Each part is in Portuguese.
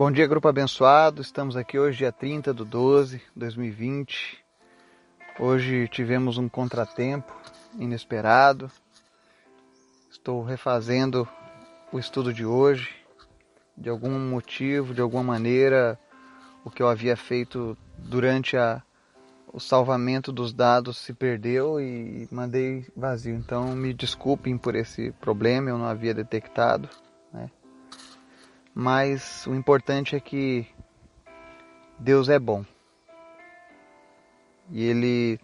Bom dia, grupo abençoado. Estamos aqui hoje, dia 30 de 12 de 2020. Hoje tivemos um contratempo inesperado. Estou refazendo o estudo de hoje. De algum motivo, de alguma maneira, o que eu havia feito durante a, o salvamento dos dados se perdeu e mandei vazio. Então me desculpem por esse problema, eu não havia detectado. Mas o importante é que Deus é bom. E Ele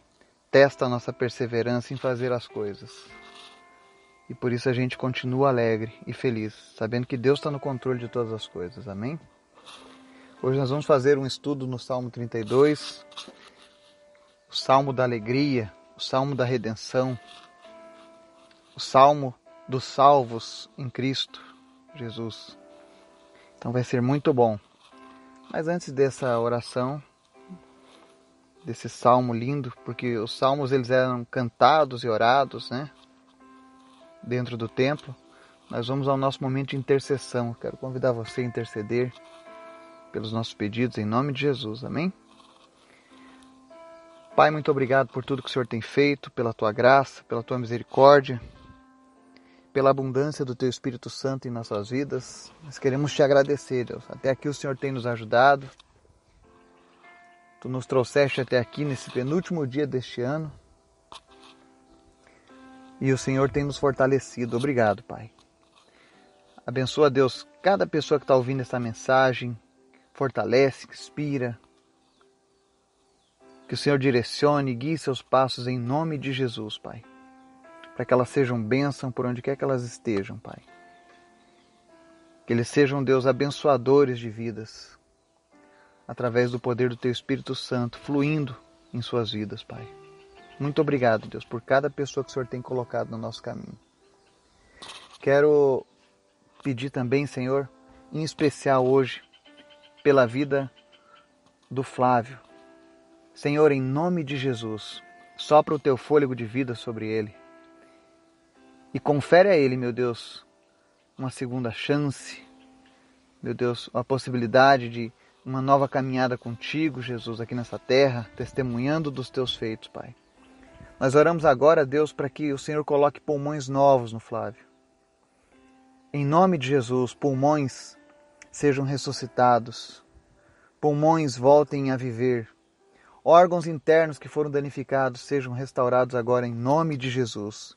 testa a nossa perseverança em fazer as coisas. E por isso a gente continua alegre e feliz, sabendo que Deus está no controle de todas as coisas. Amém? Hoje nós vamos fazer um estudo no Salmo 32, o Salmo da alegria, o Salmo da redenção, o Salmo dos salvos em Cristo Jesus. Então vai ser muito bom. Mas antes dessa oração, desse salmo lindo, porque os salmos eles eram cantados e orados, né? Dentro do templo. Nós vamos ao nosso momento de intercessão. Quero convidar você a interceder pelos nossos pedidos em nome de Jesus. Amém? Pai, muito obrigado por tudo que o Senhor tem feito, pela tua graça, pela tua misericórdia, pela abundância do teu Espírito Santo em nossas vidas. Nós queremos te agradecer, Deus. Até aqui o Senhor tem nos ajudado. Tu nos trouxeste até aqui nesse penúltimo dia deste ano. E o Senhor tem nos fortalecido. Obrigado, Pai. Abençoa, Deus, cada pessoa que está ouvindo essa mensagem. Fortalece, inspira, que o Senhor direcione e guie seus passos em nome de Jesus, Pai. Para que elas sejam bênção por onde quer que elas estejam, Pai. Que eles sejam, Deus, abençoadores de vidas, através do poder do Teu Espírito Santo fluindo em suas vidas, Pai. Muito obrigado, Deus, por cada pessoa que o Senhor tem colocado no nosso caminho. Quero pedir também, Senhor, em especial hoje, pela vida do Flávio, Senhor, em nome de Jesus, sopra o teu fôlego de vida sobre ele. E confere a ele, meu Deus, uma segunda chance, meu Deus, a possibilidade de uma nova caminhada contigo, Jesus, aqui nessa terra, testemunhando dos teus feitos, Pai. Nós oramos agora, Deus, para que o Senhor coloque pulmões novos no Flávio. Em nome de Jesus, pulmões sejam ressuscitados, pulmões voltem a viver, órgãos internos que foram danificados sejam restaurados agora em nome de Jesus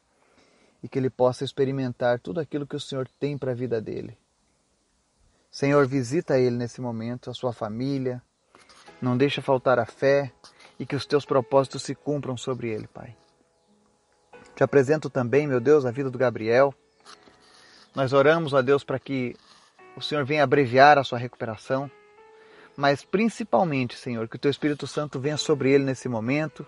e que ele possa experimentar tudo aquilo que o Senhor tem para a vida dele. Senhor, visita ele nesse momento, a sua família, não deixa faltar a fé e que os teus propósitos se cumpram sobre ele, Pai. Te apresento também, meu Deus, a vida do Gabriel. Nós oramos a Deus para que o Senhor venha abreviar a sua recuperação mas principalmente, Senhor, que o Teu Espírito Santo venha sobre ele nesse momento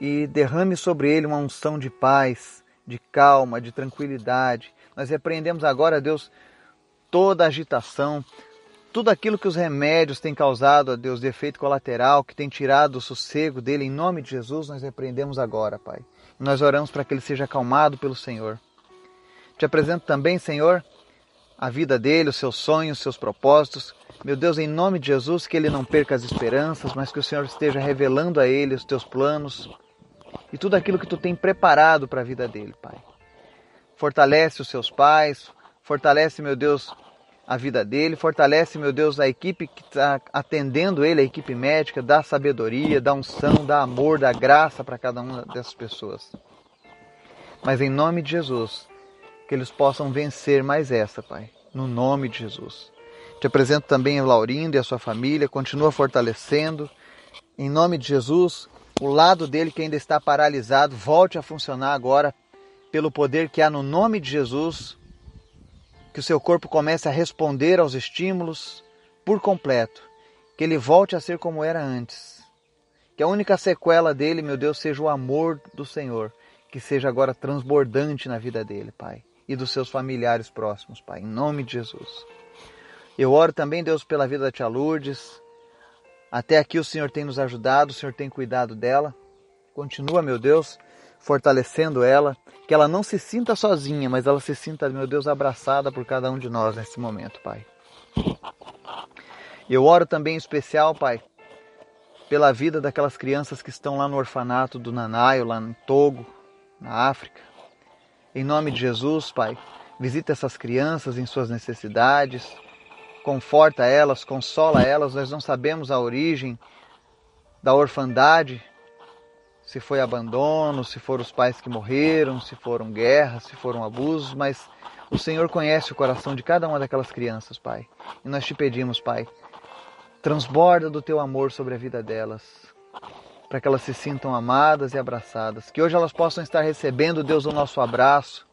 e derrame sobre ele uma unção de paz, de calma, de tranquilidade. Nós repreendemos agora, Deus, toda agitação, tudo aquilo que os remédios têm causado, a Deus, de efeito colateral, que tem tirado o sossego dele, em nome de Jesus, nós repreendemos agora, Pai. nós oramos para que ele seja acalmado pelo Senhor. Te apresento também, Senhor, a vida dele, os seus sonhos, os seus propósitos, meu Deus, em nome de Jesus, que ele não perca as esperanças, mas que o Senhor esteja revelando a ele os teus planos e tudo aquilo que tu tem preparado para a vida dele, Pai. Fortalece os seus pais, fortalece, meu Deus, a vida dele, fortalece, meu Deus, a equipe que está atendendo ele, a equipe médica, dá sabedoria, dá unção, dá amor, dá graça para cada uma dessas pessoas. Mas em nome de Jesus, que eles possam vencer mais essa, Pai. No nome de Jesus. Te apresento também o Laurindo e a sua família, continua fortalecendo. Em nome de Jesus, o lado dele que ainda está paralisado, volte a funcionar agora pelo poder que há no nome de Jesus. Que o seu corpo comece a responder aos estímulos por completo. Que ele volte a ser como era antes. Que a única sequela dele, meu Deus, seja o amor do Senhor. Que seja agora transbordante na vida dele, Pai. E dos seus familiares próximos, Pai. Em nome de Jesus. Eu oro também, Deus, pela vida da tia Lourdes. Até aqui o Senhor tem nos ajudado, o Senhor tem cuidado dela. Continua, meu Deus, fortalecendo ela, que ela não se sinta sozinha, mas ela se sinta, meu Deus, abraçada por cada um de nós nesse momento, Pai. Eu oro também em especial, Pai, pela vida daquelas crianças que estão lá no orfanato do Nanaio, lá em Togo, na África. Em nome de Jesus, Pai, visita essas crianças em suas necessidades, conforta elas, consola elas. Nós não sabemos a origem da orfandade, se foi abandono, se foram os pais que morreram, se foram guerras, se foram abusos, mas o Senhor conhece o coração de cada uma daquelas crianças, Pai. E nós te pedimos, Pai, transborda do teu amor sobre a vida delas, para que elas se sintam amadas e abraçadas. Que hoje elas possam estar recebendo, Deus, o nosso abraço,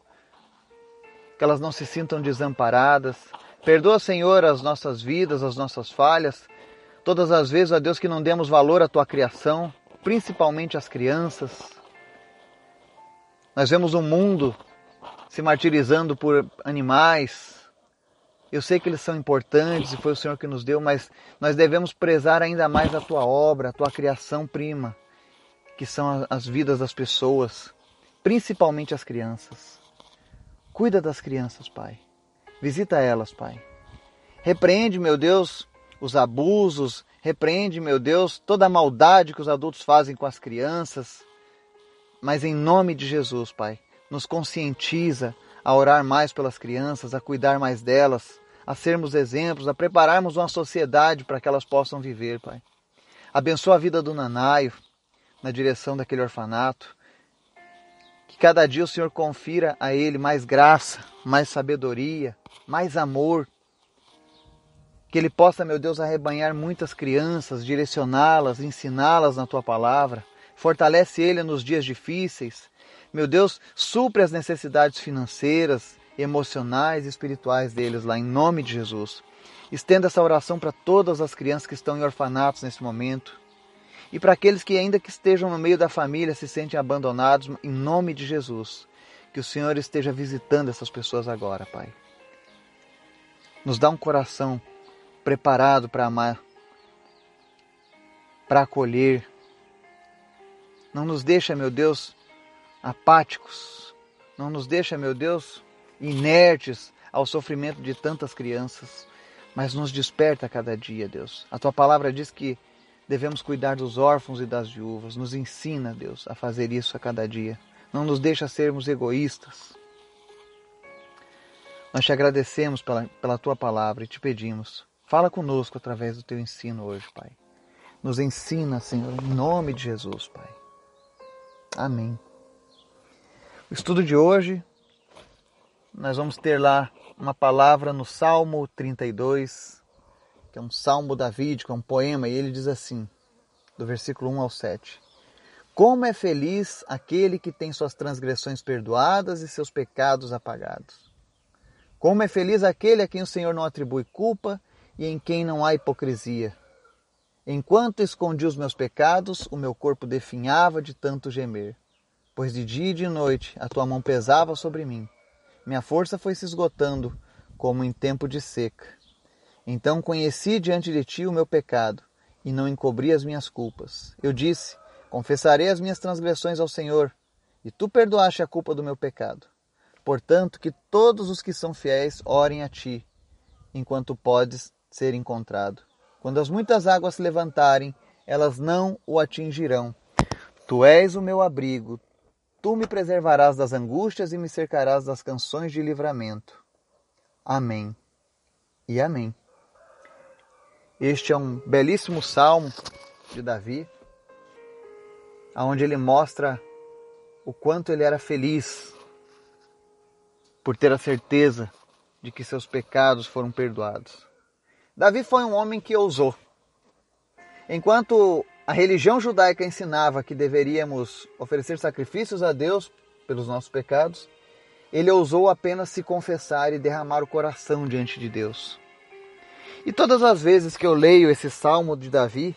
que elas não se sintam desamparadas. Perdoa, Senhor, as nossas vidas, as nossas falhas, todas as vezes, ó Deus, que não demos valor à tua criação, principalmente às crianças. Nós vemos um mundo se martirizando por animais. Eu sei que eles são importantes e foi o Senhor que nos deu, mas nós devemos prezar ainda mais a tua obra, a tua criação prima, que são as vidas das pessoas, principalmente as crianças. Cuida das crianças, Pai. Visita elas, Pai. Repreende, meu Deus, os abusos, repreende, meu Deus, toda a maldade que os adultos fazem com as crianças. Mas em nome de Jesus, Pai, nos conscientiza a orar mais pelas crianças, a cuidar mais delas, a sermos exemplos, a prepararmos uma sociedade para que elas possam viver, Pai. Abençoa a vida do Nanaio na direção daquele orfanato. Que cada dia o Senhor confira a ele mais graça, mais sabedoria, mais amor. Que ele possa, meu Deus, arrebanhar muitas crianças, direcioná-las, ensiná-las na tua palavra. Fortalece ele nos dias difíceis meu Deus, supre as necessidades financeiras, emocionais e espirituais deles lá, em nome de Jesus. Estenda essa oração para todas as crianças que estão em orfanatos nesse momento. E para aqueles que ainda que estejam no meio da família se sentem abandonados, em nome de Jesus. Que o Senhor esteja visitando essas pessoas agora, Pai. Nos dá um coração preparado para amar, para acolher. Não nos deixa, meu Deus, apáticos. Não nos deixa, meu Deus, inertes ao sofrimento de tantas crianças, mas nos desperta a cada dia, Deus. A tua palavra diz que devemos cuidar dos órfãos e das viúvas. Nos ensina, Deus, a fazer isso a cada dia. Não nos deixa sermos egoístas. Nós te agradecemos pela, pela tua palavra e te pedimos, fala conosco através do teu ensino hoje, Pai. Nos ensina, Senhor, em nome de Jesus, Pai. Amém. O estudo de hoje, nós vamos ter lá uma palavra no Salmo 32, que é um salmo davídico, é um poema, e ele diz assim, do versículo 1 ao 7. Como é feliz aquele que tem suas transgressões perdoadas e seus pecados apagados. Como é feliz aquele a quem o Senhor não atribui culpa e em quem não há hipocrisia. Enquanto escondi os meus pecados, o meu corpo definhava de tanto gemer pois de dia e de noite a tua mão pesava sobre mim. Minha força foi se esgotando, como em tempo de seca. Então conheci diante de ti o meu pecado, e não encobri as minhas culpas. Eu disse: Confessarei as minhas transgressões ao Senhor, e tu perdoaste a culpa do meu pecado. Portanto, que todos os que são fiéis orem a ti, enquanto podes ser encontrado. Quando as muitas águas se levantarem, elas não o atingirão. Tu és o meu abrigo, Tu me preservarás das angústias e me cercarás das canções de livramento. Amém e amém. Este é um belíssimo salmo de Davi, onde ele mostra o quanto ele era feliz por ter a certeza de que seus pecados foram perdoados. Davi foi um homem que ousou. Enquanto a religião judaica ensinava que deveríamos oferecer sacrifícios a Deus pelos nossos pecados. Ele ousou apenas se confessar e derramar o coração diante de Deus. E todas as vezes que eu leio esse salmo de Davi,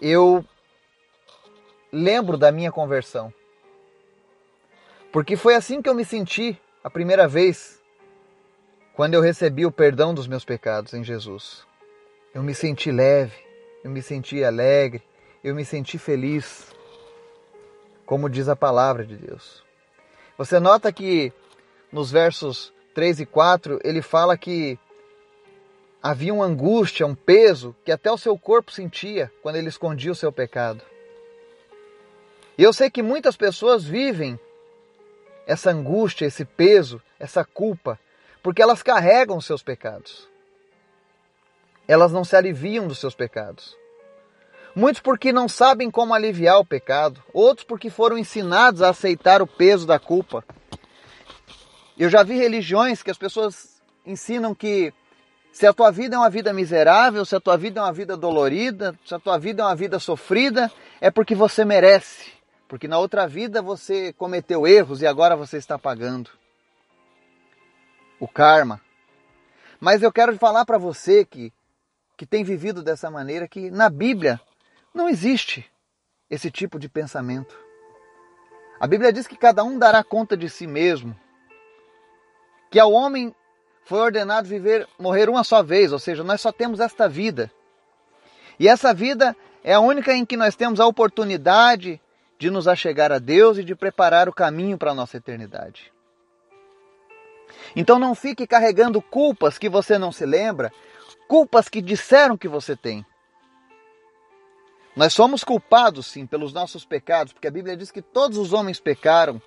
eu lembro da minha conversão. Porque foi assim que eu me senti a primeira vez quando eu recebi o perdão dos meus pecados em Jesus. Eu me senti leve, eu me senti alegre, eu me senti feliz, como diz a palavra de Deus. Você nota que nos versos 3 e 4 ele fala que havia uma angústia, um peso que até o seu corpo sentia quando ele escondia o seu pecado. E eu sei que muitas pessoas vivem essa angústia, esse peso, essa culpa, porque elas carregam os seus pecados. Elas não se aliviam dos seus pecados. Muitos porque não sabem como aliviar o pecado, outros porque foram ensinados a aceitar o peso da culpa. Eu já vi religiões que as pessoas ensinam que se a tua vida é uma vida miserável, se a tua vida é uma vida dolorida, se a tua vida é uma vida sofrida, é porque você merece. Porque na outra vida você cometeu erros e agora você está pagando. O karma. Mas eu quero falar para você que, que tem vivido dessa maneira que na Bíblia não existe esse tipo de pensamento. A Bíblia diz que cada um dará conta de si mesmo. Que ao homem foi ordenado viver, morrer uma só vez, ou seja, nós só temos esta vida. E essa vida é a única em que nós temos a oportunidade de nos achegar a Deus e de preparar o caminho para a nossa eternidade. Então não fique carregando culpas que você não se lembra, culpas que disseram que você tem. Nós somos culpados sim pelos nossos pecados, porque a Bíblia diz que todos os homens pecaram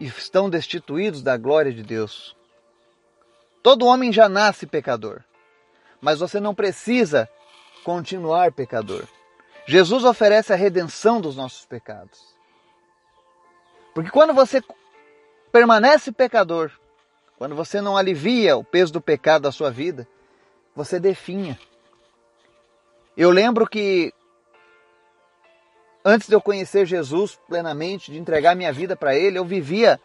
e estão destituídos da glória de Deus. Todo homem já nasce pecador, mas você não precisa continuar pecador. Jesus oferece a redenção dos nossos pecados. Porque quando você permanece pecador, quando você não alivia o peso do pecado da sua vida, você definha. Eu lembro que antes de eu conhecer Jesus plenamente, de entregar minha vida para Ele, eu vivia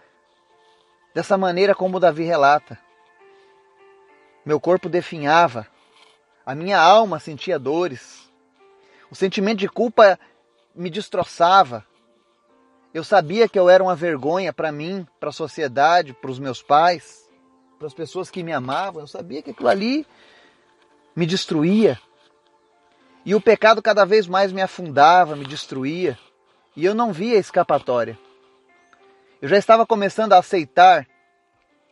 dessa maneira como Davi relata. Meu corpo definhava, a minha alma sentia dores, o sentimento de culpa me destroçava. Eu sabia que eu era uma vergonha para mim, para a sociedade, para os meus pais, para as pessoas que me amavam. Eu sabia que aquilo ali me destruía. E o pecado cada vez mais me afundava, me destruía. E eu não via escapatória. Eu já estava começando a aceitar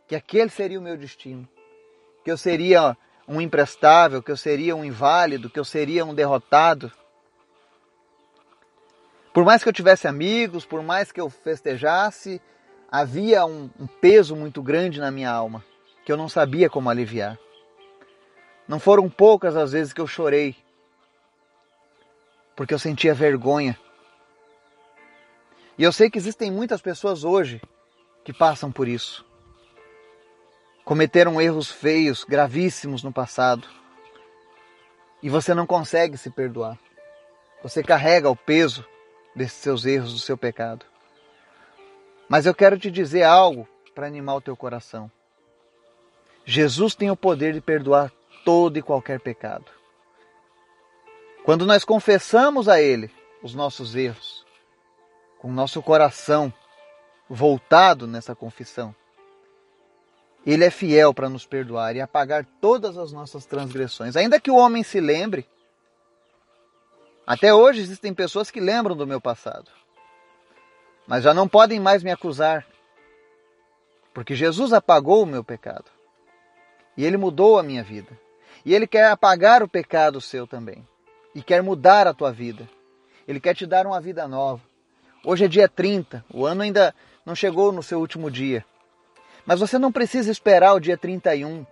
que aquele seria o meu destino que eu seria um imprestável, que eu seria um inválido, que eu seria um derrotado. Por mais que eu tivesse amigos, por mais que eu festejasse, havia um, um peso muito grande na minha alma que eu não sabia como aliviar. Não foram poucas as vezes que eu chorei, porque eu sentia vergonha. E eu sei que existem muitas pessoas hoje que passam por isso cometeram erros feios, gravíssimos no passado. E você não consegue se perdoar. Você carrega o peso desses seus erros, do seu pecado. Mas eu quero te dizer algo para animar o teu coração. Jesus tem o poder de perdoar todo e qualquer pecado. Quando nós confessamos a Ele os nossos erros, com o nosso coração voltado nessa confissão, ele é fiel para nos perdoar e apagar todas as nossas transgressões. Ainda que o homem se lembre, até hoje existem pessoas que lembram do meu passado, mas já não podem mais me acusar, porque Jesus apagou o meu pecado e ele mudou a minha vida. E ele quer apagar o pecado seu também e quer mudar a tua vida. Ele quer te dar uma vida nova. Hoje é dia 30, o ano ainda não chegou no seu último dia. Mas você não precisa esperar o dia 31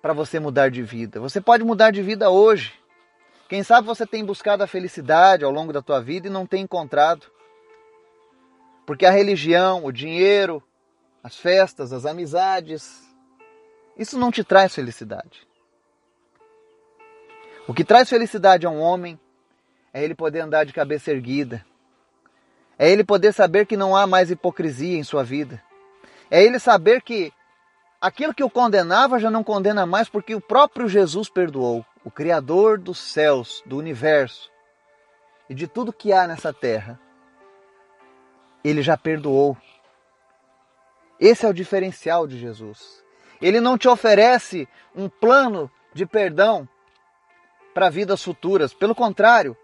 para você mudar de vida. Você pode mudar de vida hoje. Quem sabe você tem buscado a felicidade ao longo da tua vida e não tem encontrado. Porque a religião, o dinheiro, as festas, as amizades, isso não te traz felicidade. O que traz felicidade a um homem é ele poder andar de cabeça erguida. É ele poder saber que não há mais hipocrisia em sua vida. É ele saber que aquilo que o condenava já não condena mais porque o próprio Jesus perdoou, o Criador dos céus, do universo e de tudo que há nessa terra. Ele já perdoou. Esse é o diferencial de Jesus. Ele não te oferece um plano de perdão para vidas futuras. Pelo contrário,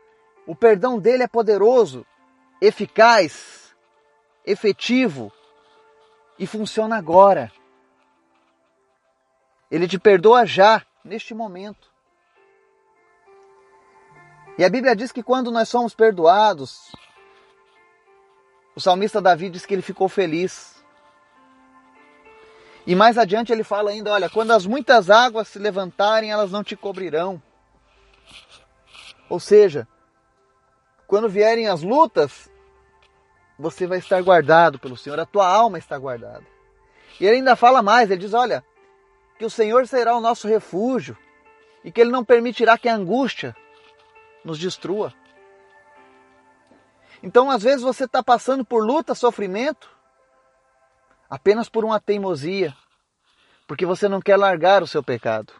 o perdão dele é poderoso, eficaz, efetivo e funciona agora. Ele te perdoa já neste momento. E a Bíblia diz que quando nós somos perdoados, o salmista Davi diz que ele ficou feliz. E mais adiante ele fala ainda: olha, quando as muitas águas se levantarem, elas não te cobrirão. Ou seja, quando vierem as lutas, você vai estar guardado pelo Senhor, a tua alma está guardada. E ele ainda fala mais: ele diz, olha, que o Senhor será o nosso refúgio e que ele não permitirá que a angústia nos destrua. Então, às vezes, você está passando por luta, sofrimento, apenas por uma teimosia, porque você não quer largar o seu pecado.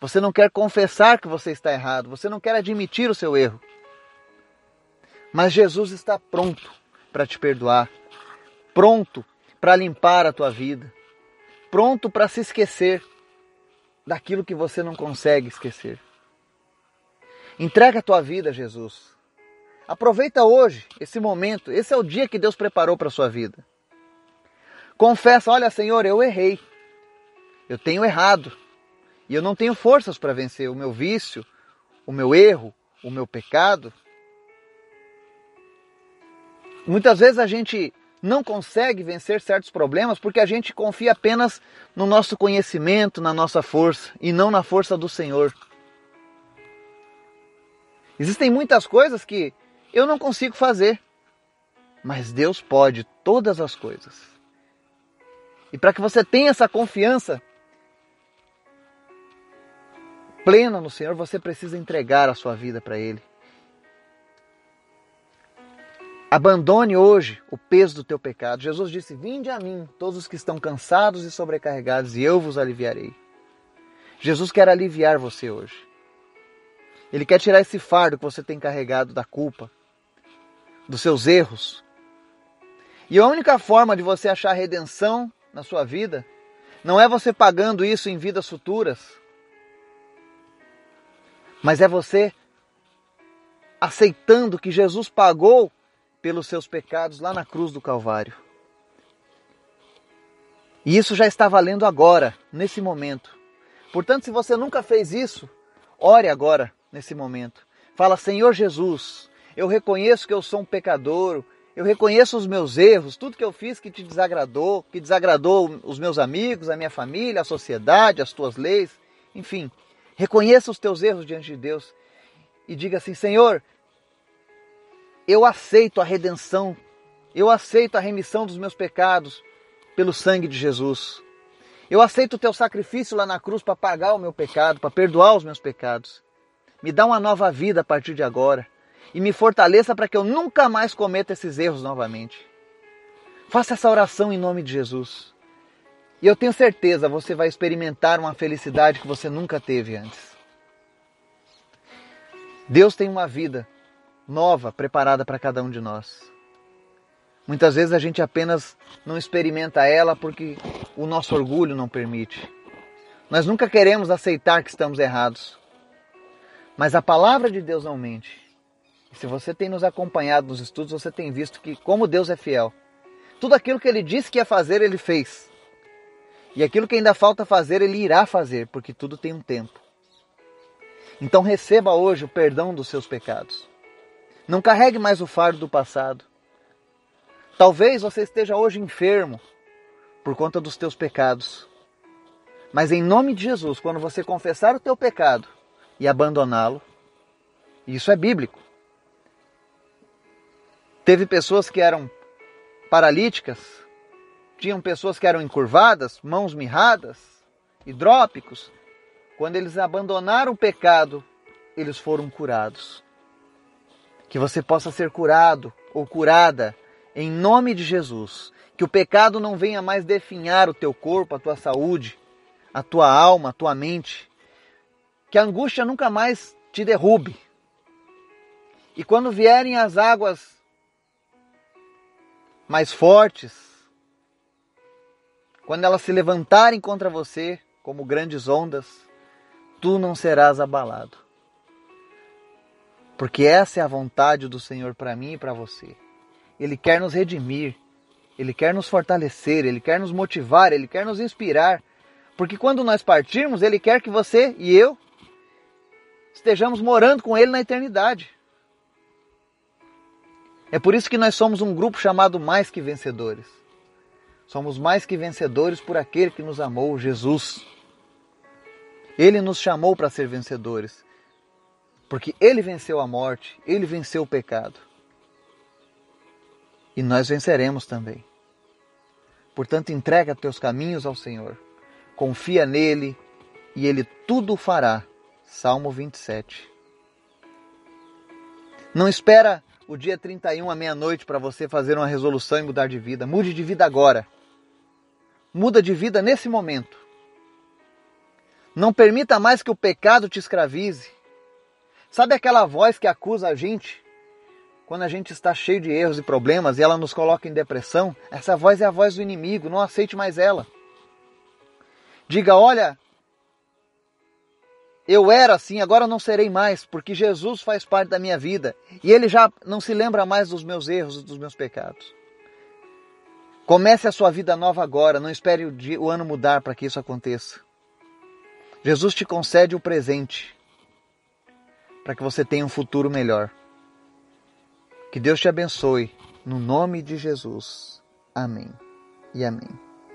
Você não quer confessar que você está errado, você não quer admitir o seu erro. Mas Jesus está pronto para te perdoar, pronto para limpar a tua vida, pronto para se esquecer daquilo que você não consegue esquecer. Entrega a tua vida a Jesus. Aproveita hoje, esse momento. Esse é o dia que Deus preparou para a sua vida. Confessa: olha, Senhor, eu errei. Eu tenho errado. E eu não tenho forças para vencer o meu vício, o meu erro, o meu pecado. Muitas vezes a gente não consegue vencer certos problemas porque a gente confia apenas no nosso conhecimento, na nossa força e não na força do Senhor. Existem muitas coisas que eu não consigo fazer. Mas Deus pode todas as coisas. E para que você tenha essa confiança plena no Senhor, você precisa entregar a sua vida para Ele. Abandone hoje o peso do teu pecado. Jesus disse: Vinde a mim, todos os que estão cansados e sobrecarregados, e eu vos aliviarei. Jesus quer aliviar você hoje. Ele quer tirar esse fardo que você tem carregado da culpa, dos seus erros. E a única forma de você achar redenção na sua vida não é você pagando isso em vidas futuras, mas é você aceitando que Jesus pagou pelos seus pecados lá na cruz do Calvário. E isso já está valendo agora, nesse momento. Portanto, se você nunca fez isso, ore agora nesse momento. Fala, Senhor Jesus, eu reconheço que eu sou um pecador, eu reconheço os meus erros, tudo que eu fiz que te desagradou, que desagradou os meus amigos, a minha família, a sociedade, as tuas leis, enfim. Reconheça os teus erros diante de Deus e diga assim: Senhor, eu aceito a redenção, eu aceito a remissão dos meus pecados pelo sangue de Jesus. Eu aceito o teu sacrifício lá na cruz para pagar o meu pecado, para perdoar os meus pecados. Me dá uma nova vida a partir de agora e me fortaleça para que eu nunca mais cometa esses erros novamente. Faça essa oração em nome de Jesus. E eu tenho certeza você vai experimentar uma felicidade que você nunca teve antes. Deus tem uma vida nova preparada para cada um de nós. Muitas vezes a gente apenas não experimenta ela porque o nosso orgulho não permite. Nós nunca queremos aceitar que estamos errados. Mas a palavra de Deus não mente. E se você tem nos acompanhado nos estudos, você tem visto que como Deus é fiel. Tudo aquilo que ele disse que ia fazer, ele fez. E aquilo que ainda falta fazer, ele irá fazer, porque tudo tem um tempo. Então receba hoje o perdão dos seus pecados. Não carregue mais o fardo do passado. Talvez você esteja hoje enfermo por conta dos teus pecados. Mas em nome de Jesus, quando você confessar o teu pecado, e abandoná-lo. Isso é bíblico. Teve pessoas que eram paralíticas, tinham pessoas que eram encurvadas, mãos mirradas, hidrópicos. Quando eles abandonaram o pecado, eles foram curados. Que você possa ser curado ou curada em nome de Jesus. Que o pecado não venha mais definhar o teu corpo, a tua saúde, a tua alma, a tua mente que a angústia nunca mais te derrube. E quando vierem as águas mais fortes, quando elas se levantarem contra você como grandes ondas, tu não serás abalado. Porque essa é a vontade do Senhor para mim e para você. Ele quer nos redimir, ele quer nos fortalecer, ele quer nos motivar, ele quer nos inspirar Porque quando nós partirmos, Ele quer que você e eu estejamos morando com Ele na eternidade. É por isso que nós somos um grupo chamado Mais Que Vencedores. Somos mais que vencedores por aquele que nos amou, Jesus. Ele nos chamou para ser vencedores. Porque Ele venceu a morte, Ele venceu o pecado. E nós venceremos também. Portanto, entrega teus caminhos ao Senhor. Confia nele e Ele tudo fará. Salmo 27. Não espera o dia 31 à meia-noite para você fazer uma resolução e mudar de vida. Mude de vida agora. Muda de vida nesse momento. Não permita mais que o pecado te escravize. Sabe aquela voz que acusa a gente quando a gente está cheio de erros e problemas e ela nos coloca em depressão? Essa voz é a voz do inimigo, não aceite mais ela. Diga: olha, eu era assim, agora não serei mais, porque Jesus faz parte da minha vida e ele já não se lembra mais dos meus erros e dos meus pecados. Comece a sua vida nova agora, não espere o, dia, o ano mudar para que isso aconteça. Jesus te concede o presente para que você tenha um futuro melhor. Que Deus te abençoe, no nome de Jesus. Amém e amém.